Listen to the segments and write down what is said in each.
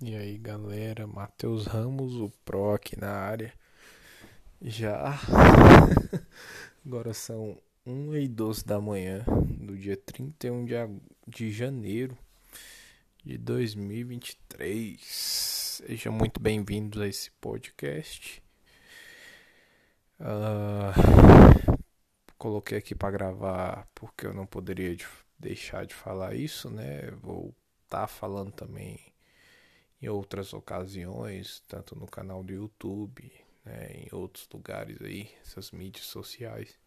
E aí galera, Matheus Ramos, o Pro aqui na área. Já. Agora são 1 e 12 da manhã do dia 31 de, de janeiro de 2023. Sejam muito bem-vindos a esse podcast. Uh, coloquei aqui para gravar porque eu não poderia deixar de falar isso, né? Vou estar tá falando também em outras ocasiões, tanto no canal do YouTube, né, em outros lugares aí, essas mídias sociais.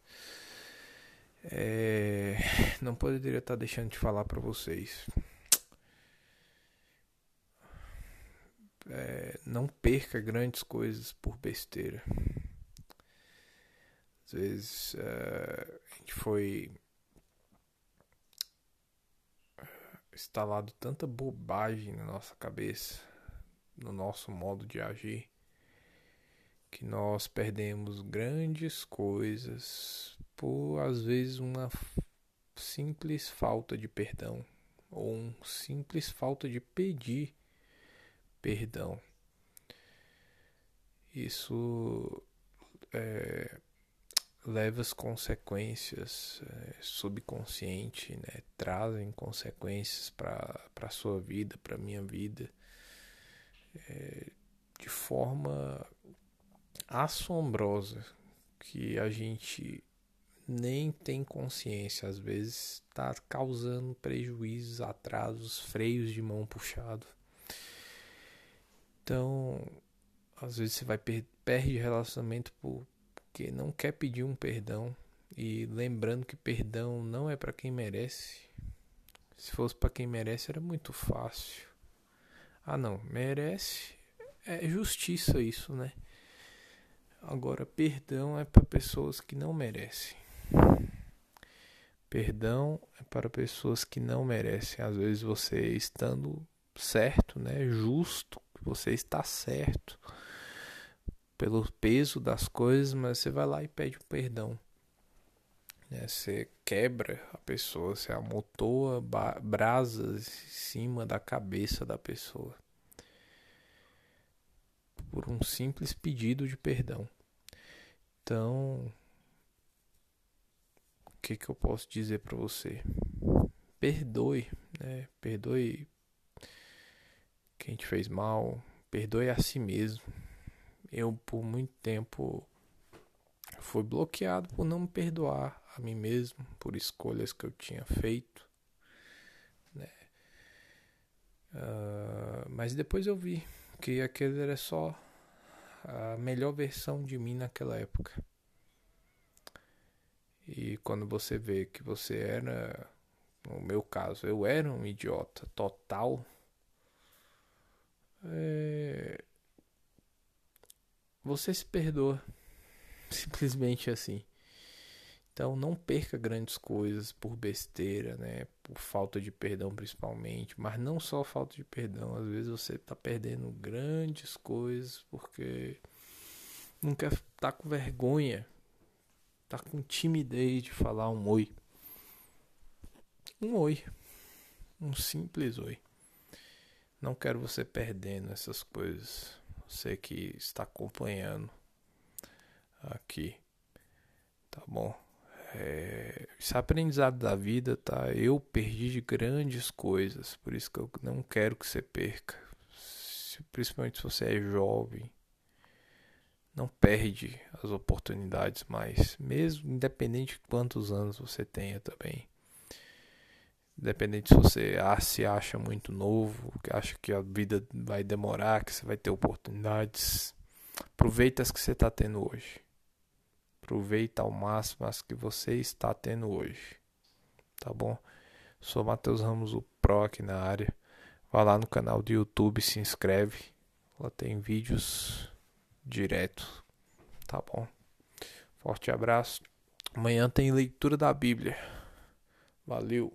É, não poderia estar deixando de falar para vocês. É, não perca grandes coisas por besteira. Às vezes é, a gente foi instalado tanta bobagem na nossa cabeça, no nosso modo de agir, que nós perdemos grandes coisas por às vezes uma simples falta de perdão ou um simples falta de pedir perdão. Isso é, leva as consequências é, subconsciente, né? trazem consequências para a sua vida, para minha vida, é, de forma assombrosa que a gente nem tem consciência, às vezes está causando prejuízos, atrasos, freios de mão puxado. Então, às vezes você vai per perde relacionamento por porque não quer pedir um perdão e lembrando que perdão não é para quem merece. Se fosse para quem merece era muito fácil. Ah, não, merece é justiça isso, né? Agora perdão é para pessoas que não merecem. Perdão é para pessoas que não merecem. Às vezes você estando certo, né, justo, você está certo pelo peso das coisas, mas você vai lá e pede o perdão. Né? Você quebra a pessoa, você amontoa brasas em cima da cabeça da pessoa por um simples pedido de perdão. Então, o que, que eu posso dizer para você? Perdoe, né? Perdoe quem te fez mal, perdoe a si mesmo eu por muito tempo fui bloqueado por não me perdoar a mim mesmo por escolhas que eu tinha feito, né? Uh, mas depois eu vi que aquele era só a melhor versão de mim naquela época. E quando você vê que você era, no meu caso, eu era um idiota total, você se perdoa. Simplesmente assim. Então não perca grandes coisas por besteira, né? Por falta de perdão principalmente, mas não só falta de perdão, às vezes você está perdendo grandes coisas porque não quer tá com vergonha, tá com timidez de falar um oi. Um oi. Um simples oi. Não quero você perdendo essas coisas você que está acompanhando aqui, tá bom? É, esse aprendizado da vida, tá? Eu perdi de grandes coisas, por isso que eu não quero que você perca. Se, principalmente se você é jovem, não perde as oportunidades mais, mesmo independente de quantos anos você tenha também. Independente se você se acha muito novo, que acha que a vida vai demorar, que você vai ter oportunidades. Aproveita as que você está tendo hoje. Aproveita ao máximo as que você está tendo hoje. Tá bom? Sou Matheus Ramos, o Pro aqui na área. Vá lá no canal do YouTube, se inscreve. Lá tem vídeos direto. Tá bom? Forte abraço. Amanhã tem leitura da Bíblia. Valeu.